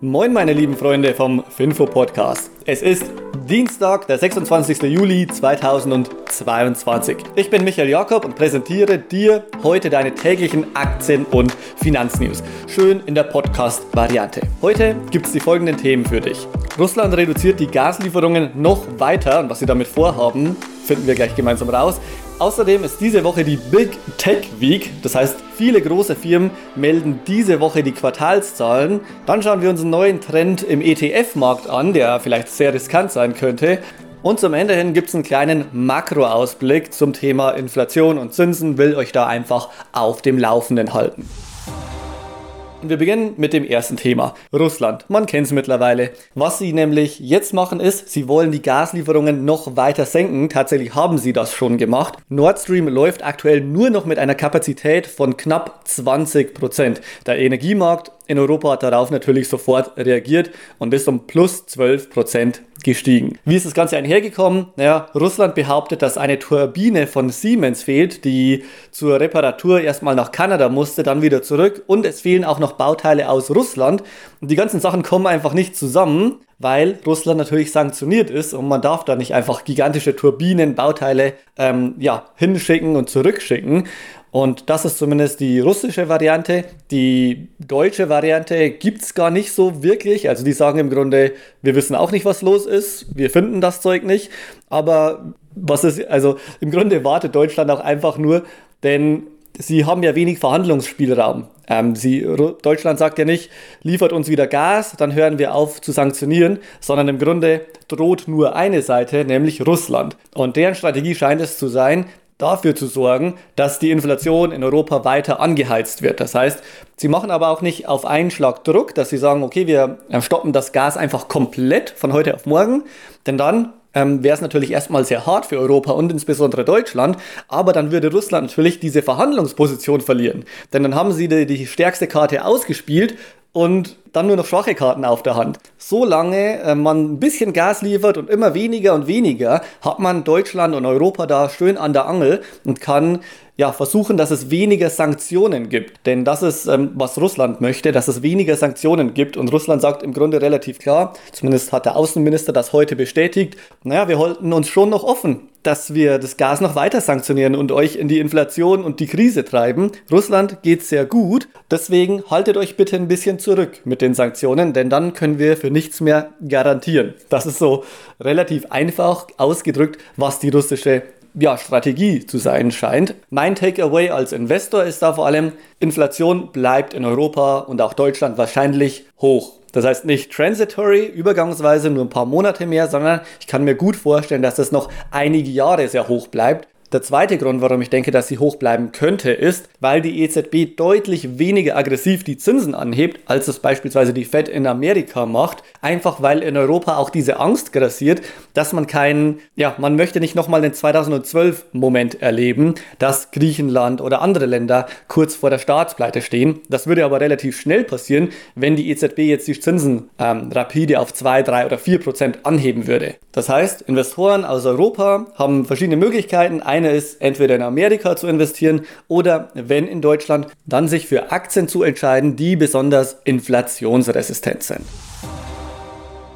Moin meine lieben Freunde vom Finfo Podcast. Es ist Dienstag, der 26. Juli 2022. Ich bin Michael Jakob und präsentiere dir heute deine täglichen Aktien- und Finanznews. Schön in der Podcast-Variante. Heute gibt es die folgenden Themen für dich. Russland reduziert die Gaslieferungen noch weiter und was sie damit vorhaben, finden wir gleich gemeinsam raus. Außerdem ist diese Woche die Big Tech Week, das heißt viele große Firmen melden diese Woche die Quartalszahlen. Dann schauen wir uns einen neuen Trend im ETF-Markt an, der vielleicht sehr riskant sein könnte. Und zum Ende hin gibt es einen kleinen Makroausblick zum Thema Inflation und Zinsen, will euch da einfach auf dem Laufenden halten. Wir beginnen mit dem ersten Thema. Russland. Man kennt es mittlerweile. Was sie nämlich jetzt machen ist, sie wollen die Gaslieferungen noch weiter senken. Tatsächlich haben sie das schon gemacht. Nord Stream läuft aktuell nur noch mit einer Kapazität von knapp 20 Prozent. Der Energiemarkt in Europa hat darauf natürlich sofort reagiert und ist um plus 12 Prozent gestiegen. Wie ist das Ganze einhergekommen? Naja, Russland behauptet, dass eine Turbine von Siemens fehlt, die zur Reparatur erstmal nach Kanada musste, dann wieder zurück und es fehlen auch noch Bauteile aus Russland und die ganzen Sachen kommen einfach nicht zusammen, weil Russland natürlich sanktioniert ist und man darf da nicht einfach gigantische Turbinen, Bauteile ähm, ja, hinschicken und zurückschicken. Und das ist zumindest die russische Variante. Die deutsche Variante gibt es gar nicht so wirklich. Also die sagen im Grunde, wir wissen auch nicht, was los ist. Wir finden das Zeug nicht. Aber was ist, also im Grunde wartet Deutschland auch einfach nur, denn sie haben ja wenig Verhandlungsspielraum. Ähm, sie, Deutschland sagt ja nicht, liefert uns wieder Gas, dann hören wir auf zu sanktionieren, sondern im Grunde droht nur eine Seite, nämlich Russland. Und deren Strategie scheint es zu sein, dafür zu sorgen, dass die Inflation in Europa weiter angeheizt wird. Das heißt, sie machen aber auch nicht auf einen Schlag Druck, dass sie sagen, okay, wir äh, stoppen das Gas einfach komplett von heute auf morgen, denn dann ähm, wäre es natürlich erstmal sehr hart für Europa und insbesondere Deutschland, aber dann würde Russland natürlich diese Verhandlungsposition verlieren. Denn dann haben sie die, die stärkste Karte ausgespielt und dann nur noch schwache Karten auf der Hand. Solange äh, man ein bisschen Gas liefert und immer weniger und weniger, hat man Deutschland und Europa da schön an der Angel und kann ja, versuchen, dass es weniger Sanktionen gibt. Denn das ist, ähm, was Russland möchte, dass es weniger Sanktionen gibt. Und Russland sagt im Grunde relativ klar, zumindest hat der Außenminister das heute bestätigt, naja, wir halten uns schon noch offen, dass wir das Gas noch weiter sanktionieren und euch in die Inflation und die Krise treiben. Russland geht sehr gut, deswegen haltet euch bitte ein bisschen zurück mit den Sanktionen, denn dann können wir für nichts mehr garantieren. Das ist so relativ einfach ausgedrückt, was die russische ja, Strategie zu sein scheint. Mein Takeaway als Investor ist da vor allem, Inflation bleibt in Europa und auch Deutschland wahrscheinlich hoch. Das heißt nicht transitory, übergangsweise nur ein paar Monate mehr, sondern ich kann mir gut vorstellen, dass es noch einige Jahre sehr hoch bleibt. Der zweite Grund, warum ich denke, dass sie hoch bleiben könnte, ist, weil die EZB deutlich weniger aggressiv die Zinsen anhebt, als es beispielsweise die Fed in Amerika macht. Einfach weil in Europa auch diese Angst grassiert, dass man keinen, ja, man möchte nicht nochmal den 2012-Moment erleben, dass Griechenland oder andere Länder kurz vor der Staatspleite stehen. Das würde aber relativ schnell passieren, wenn die EZB jetzt die Zinsen ähm, rapide auf 2, 3 oder 4 Prozent anheben würde. Das heißt, Investoren aus Europa haben verschiedene Möglichkeiten. Eine ist entweder in Amerika zu investieren oder wenn in Deutschland, dann sich für Aktien zu entscheiden, die besonders inflationsresistent sind.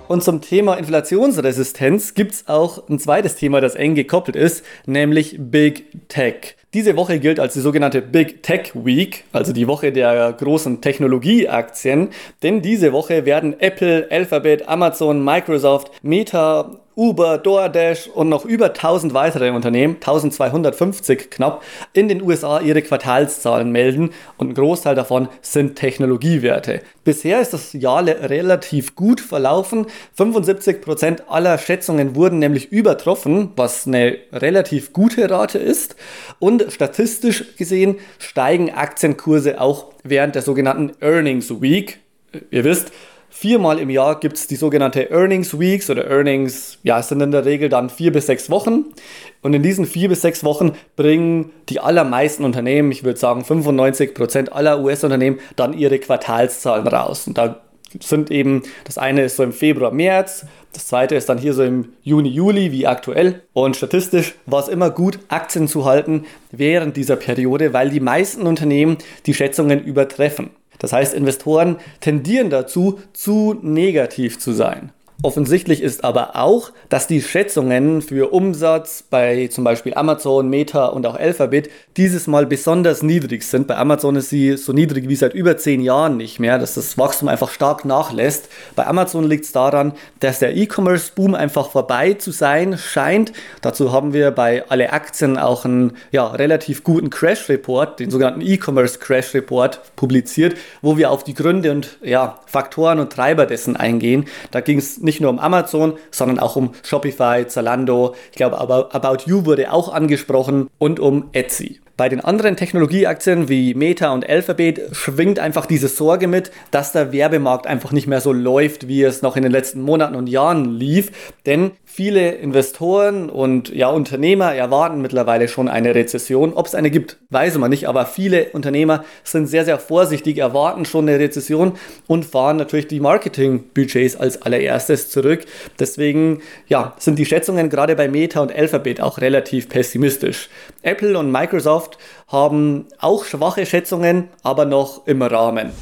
Und zum Thema Inflationsresistenz gibt es auch ein zweites Thema, das eng gekoppelt ist, nämlich Big Tech. Diese Woche gilt als die sogenannte Big Tech Week, also die Woche der großen Technologieaktien, denn diese Woche werden Apple, Alphabet, Amazon, Microsoft, Meta, Uber, DoorDash und noch über 1000 weitere Unternehmen, 1250 knapp, in den USA ihre Quartalszahlen melden und ein Großteil davon sind Technologiewerte. Bisher ist das Jahr relativ gut verlaufen. 75% aller Schätzungen wurden nämlich übertroffen, was eine relativ gute Rate ist. Und statistisch gesehen steigen Aktienkurse auch während der sogenannten Earnings Week. Ihr wisst, Viermal im Jahr gibt es die sogenannte Earnings Weeks oder Earnings, ja, sind in der Regel dann vier bis sechs Wochen. Und in diesen vier bis sechs Wochen bringen die allermeisten Unternehmen, ich würde sagen 95 Prozent aller US-Unternehmen, dann ihre Quartalszahlen raus. Und da sind eben, das eine ist so im Februar, März, das zweite ist dann hier so im Juni, Juli, wie aktuell. Und statistisch war es immer gut, Aktien zu halten während dieser Periode, weil die meisten Unternehmen die Schätzungen übertreffen. Das heißt, Investoren tendieren dazu, zu negativ zu sein. Offensichtlich ist aber auch, dass die Schätzungen für Umsatz bei zum Beispiel Amazon, Meta und auch Alphabet dieses Mal besonders niedrig sind. Bei Amazon ist sie so niedrig wie seit über zehn Jahren nicht mehr, dass das Wachstum einfach stark nachlässt. Bei Amazon liegt es daran, dass der E-Commerce-Boom einfach vorbei zu sein scheint. Dazu haben wir bei alle Aktien auch einen ja, relativ guten Crash-Report, den sogenannten E-Commerce Crash-Report publiziert, wo wir auf die Gründe und ja, Faktoren und Treiber dessen eingehen. Da ging es nicht nicht nur um Amazon, sondern auch um Shopify, Zalando. Ich glaube, About You wurde auch angesprochen und um Etsy. Bei den anderen Technologieaktien wie Meta und Alphabet schwingt einfach diese Sorge mit, dass der Werbemarkt einfach nicht mehr so läuft, wie es noch in den letzten Monaten und Jahren lief. Denn viele Investoren und ja, Unternehmer erwarten mittlerweile schon eine Rezession. Ob es eine gibt, weiß man nicht, aber viele Unternehmer sind sehr, sehr vorsichtig, erwarten schon eine Rezession und fahren natürlich die Marketingbudgets als allererstes zurück. Deswegen ja, sind die Schätzungen gerade bei Meta und Alphabet auch relativ pessimistisch. Apple und Microsoft haben auch schwache Schätzungen, aber noch im Rahmen.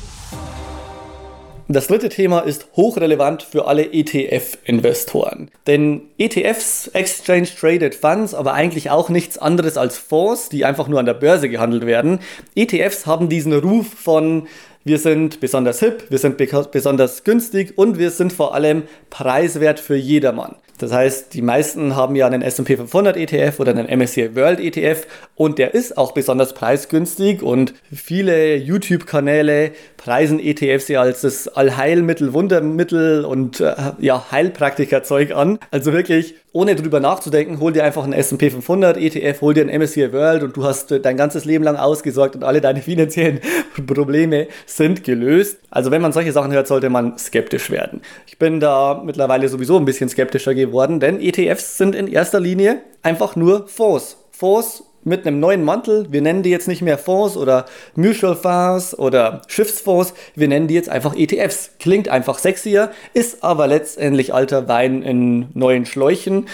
Das dritte Thema ist hochrelevant für alle ETF-Investoren. Denn ETFs, Exchange Traded Funds, aber eigentlich auch nichts anderes als Fonds, die einfach nur an der Börse gehandelt werden. ETFs haben diesen Ruf von wir sind besonders hip, wir sind besonders günstig und wir sind vor allem preiswert für jedermann. Das heißt, die meisten haben ja einen S&P 500 ETF oder einen MSCI World ETF und der ist auch besonders preisgünstig und viele YouTube-Kanäle preisen ETFs ja als das Allheilmittel, Wundermittel und äh, ja, Heilpraktikerzeug an. Also wirklich, ohne drüber nachzudenken, hol dir einfach einen S&P 500 ETF, hol dir einen MSCI World und du hast dein ganzes Leben lang ausgesorgt und alle deine finanziellen Probleme sind gelöst. Also wenn man solche Sachen hört, sollte man skeptisch werden. Ich bin da mittlerweile sowieso ein bisschen skeptischer geworden, denn ETFs sind in erster Linie einfach nur Fonds. Fonds mit einem neuen Mantel. Wir nennen die jetzt nicht mehr Fonds oder Mutual Funds oder Schiffsfonds. Wir nennen die jetzt einfach ETFs. Klingt einfach sexier, ist aber letztendlich alter Wein in neuen Schläuchen.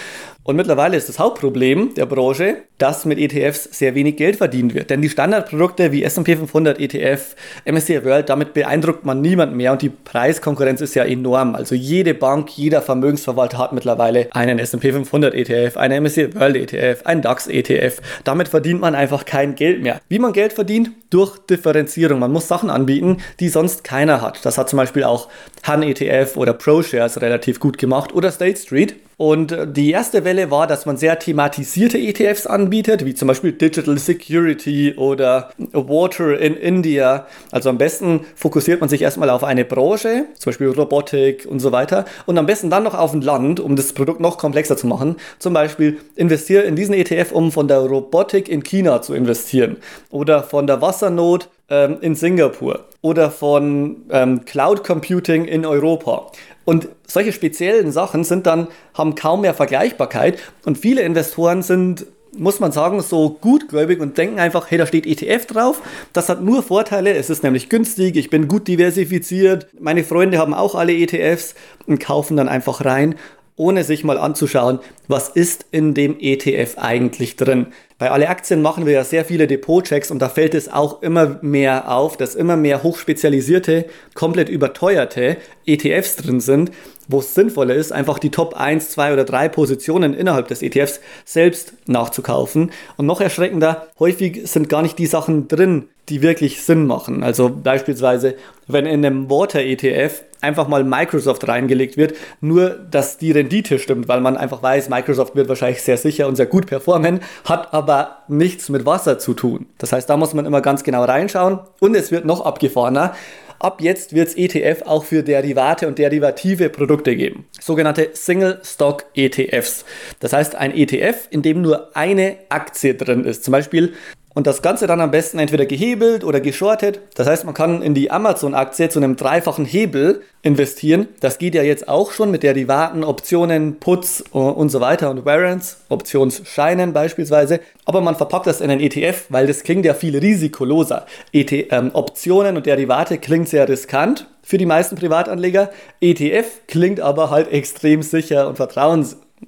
Und mittlerweile ist das Hauptproblem der Branche, dass mit ETFs sehr wenig Geld verdient wird. Denn die Standardprodukte wie S&P 500 ETF, MSCI World, damit beeindruckt man niemand mehr und die Preiskonkurrenz ist ja enorm. Also jede Bank, jeder Vermögensverwalter hat mittlerweile einen S&P 500 ETF, einen MSCI World ETF, einen DAX ETF. Damit verdient man einfach kein Geld mehr. Wie man Geld verdient? Durch Differenzierung. Man muss Sachen anbieten, die sonst keiner hat. Das hat zum Beispiel auch Han ETF oder ProShares relativ gut gemacht oder State Street. Und äh, die erste Welle war, dass man sehr thematisierte ETFs anbietet, wie zum Beispiel Digital Security oder Water in India. Also am besten fokussiert man sich erstmal auf eine Branche, zum Beispiel Robotik und so weiter. Und am besten dann noch auf ein Land, um das Produkt noch komplexer zu machen. Zum Beispiel investiere in diesen ETF, um von der Robotik in China zu investieren. Oder von der Wassernot ähm, in Singapur. Oder von ähm, Cloud Computing in Europa. Und solche speziellen Sachen sind dann, haben kaum mehr Vergleichbarkeit und viele Investoren sind muss man sagen, so gutgläubig und denken einfach, hey, da steht ETF drauf. Das hat nur Vorteile. Es ist nämlich günstig, ich bin gut diversifiziert. Meine Freunde haben auch alle ETFs und kaufen dann einfach rein, ohne sich mal anzuschauen, was ist in dem ETF eigentlich drin. Bei alle Aktien machen wir ja sehr viele Depotchecks und da fällt es auch immer mehr auf, dass immer mehr hochspezialisierte, komplett überteuerte ETFs drin sind, wo es sinnvoller ist, einfach die Top 1, 2 oder 3 Positionen innerhalb des ETFs selbst nachzukaufen. Und noch erschreckender, häufig sind gar nicht die Sachen drin, die wirklich Sinn machen. Also beispielsweise, wenn in einem Water ETF einfach mal Microsoft reingelegt wird, nur dass die Rendite stimmt, weil man einfach weiß, Microsoft wird wahrscheinlich sehr sicher und sehr gut performen, hat aber nichts mit Wasser zu tun. Das heißt, da muss man immer ganz genau reinschauen und es wird noch abgefahrener. Ab jetzt wird es ETF auch für Derivate und derivative Produkte geben. Sogenannte Single Stock ETFs. Das heißt ein ETF, in dem nur eine Aktie drin ist. Zum Beispiel und das Ganze dann am besten entweder gehebelt oder geschortet. Das heißt, man kann in die Amazon-Aktie zu einem dreifachen Hebel investieren. Das geht ja jetzt auch schon mit Derivaten, Optionen, Puts und so weiter und Warrants, Optionsscheinen beispielsweise. Aber man verpackt das in einen ETF, weil das klingt ja viel risikoloser. ET, ähm, Optionen und Derivate klingt sehr riskant für die meisten Privatanleger. ETF klingt aber halt extrem sicher und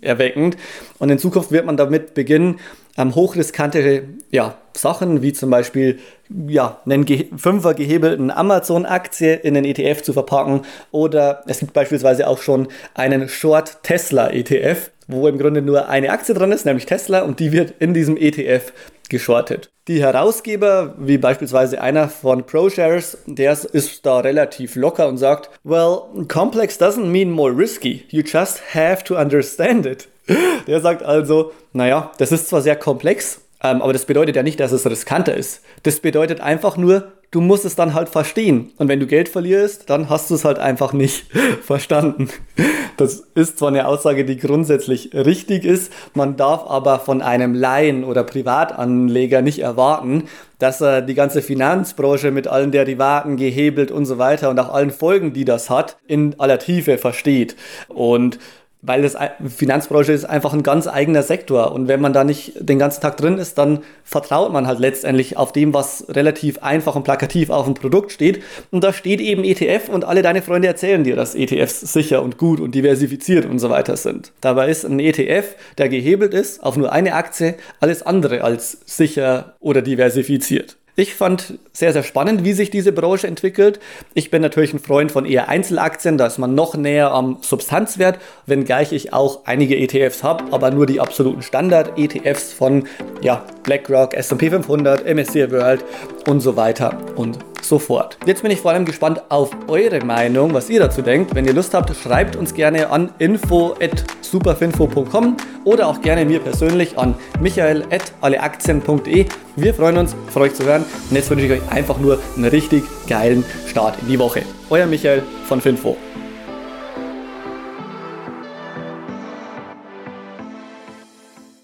vertrauenserweckend. Und in Zukunft wird man damit beginnen, ähm, hochriskante ja, Sachen wie zum Beispiel ja, einen Fünfer gehebelten Amazon-Aktie in den ETF zu verpacken. Oder es gibt beispielsweise auch schon einen Short Tesla ETF, wo im Grunde nur eine Aktie dran ist, nämlich Tesla, und die wird in diesem ETF geschortet. Die Herausgeber, wie beispielsweise einer von ProShares, der ist da relativ locker und sagt, well, complex doesn't mean more risky, you just have to understand it. Der sagt also, naja, das ist zwar sehr komplex, ähm, aber das bedeutet ja nicht, dass es riskanter ist. Das bedeutet einfach nur, du musst es dann halt verstehen. Und wenn du Geld verlierst, dann hast du es halt einfach nicht verstanden. Das ist zwar eine Aussage, die grundsätzlich richtig ist, man darf aber von einem Laien oder Privatanleger nicht erwarten, dass er die ganze Finanzbranche mit allen Derivaten gehebelt und so weiter und auch allen Folgen, die das hat, in aller Tiefe versteht. Und weil das Finanzbranche ist einfach ein ganz eigener Sektor und wenn man da nicht den ganzen Tag drin ist, dann vertraut man halt letztendlich auf dem, was relativ einfach und plakativ auf dem Produkt steht und da steht eben ETF und alle deine Freunde erzählen dir, dass ETFs sicher und gut und diversifiziert und so weiter sind. Dabei ist ein ETF, der gehebelt ist auf nur eine Aktie, alles andere als sicher oder diversifiziert. Ich fand sehr, sehr spannend, wie sich diese Branche entwickelt. Ich bin natürlich ein Freund von eher Einzelaktien, da ist man noch näher am Substanzwert, wenngleich ich auch einige ETFs habe, aber nur die absoluten Standard-ETFs von ja, BlackRock, S&P 500, MSCI World und so weiter und sofort. Jetzt bin ich vor allem gespannt auf eure Meinung, was ihr dazu denkt. Wenn ihr Lust habt, schreibt uns gerne an info@superfinfo.com oder auch gerne mir persönlich an michael@alleaktien.de. Wir freuen uns, von euch zu hören. Und jetzt wünsche ich euch einfach nur einen richtig geilen Start in die Woche. Euer Michael von Finfo.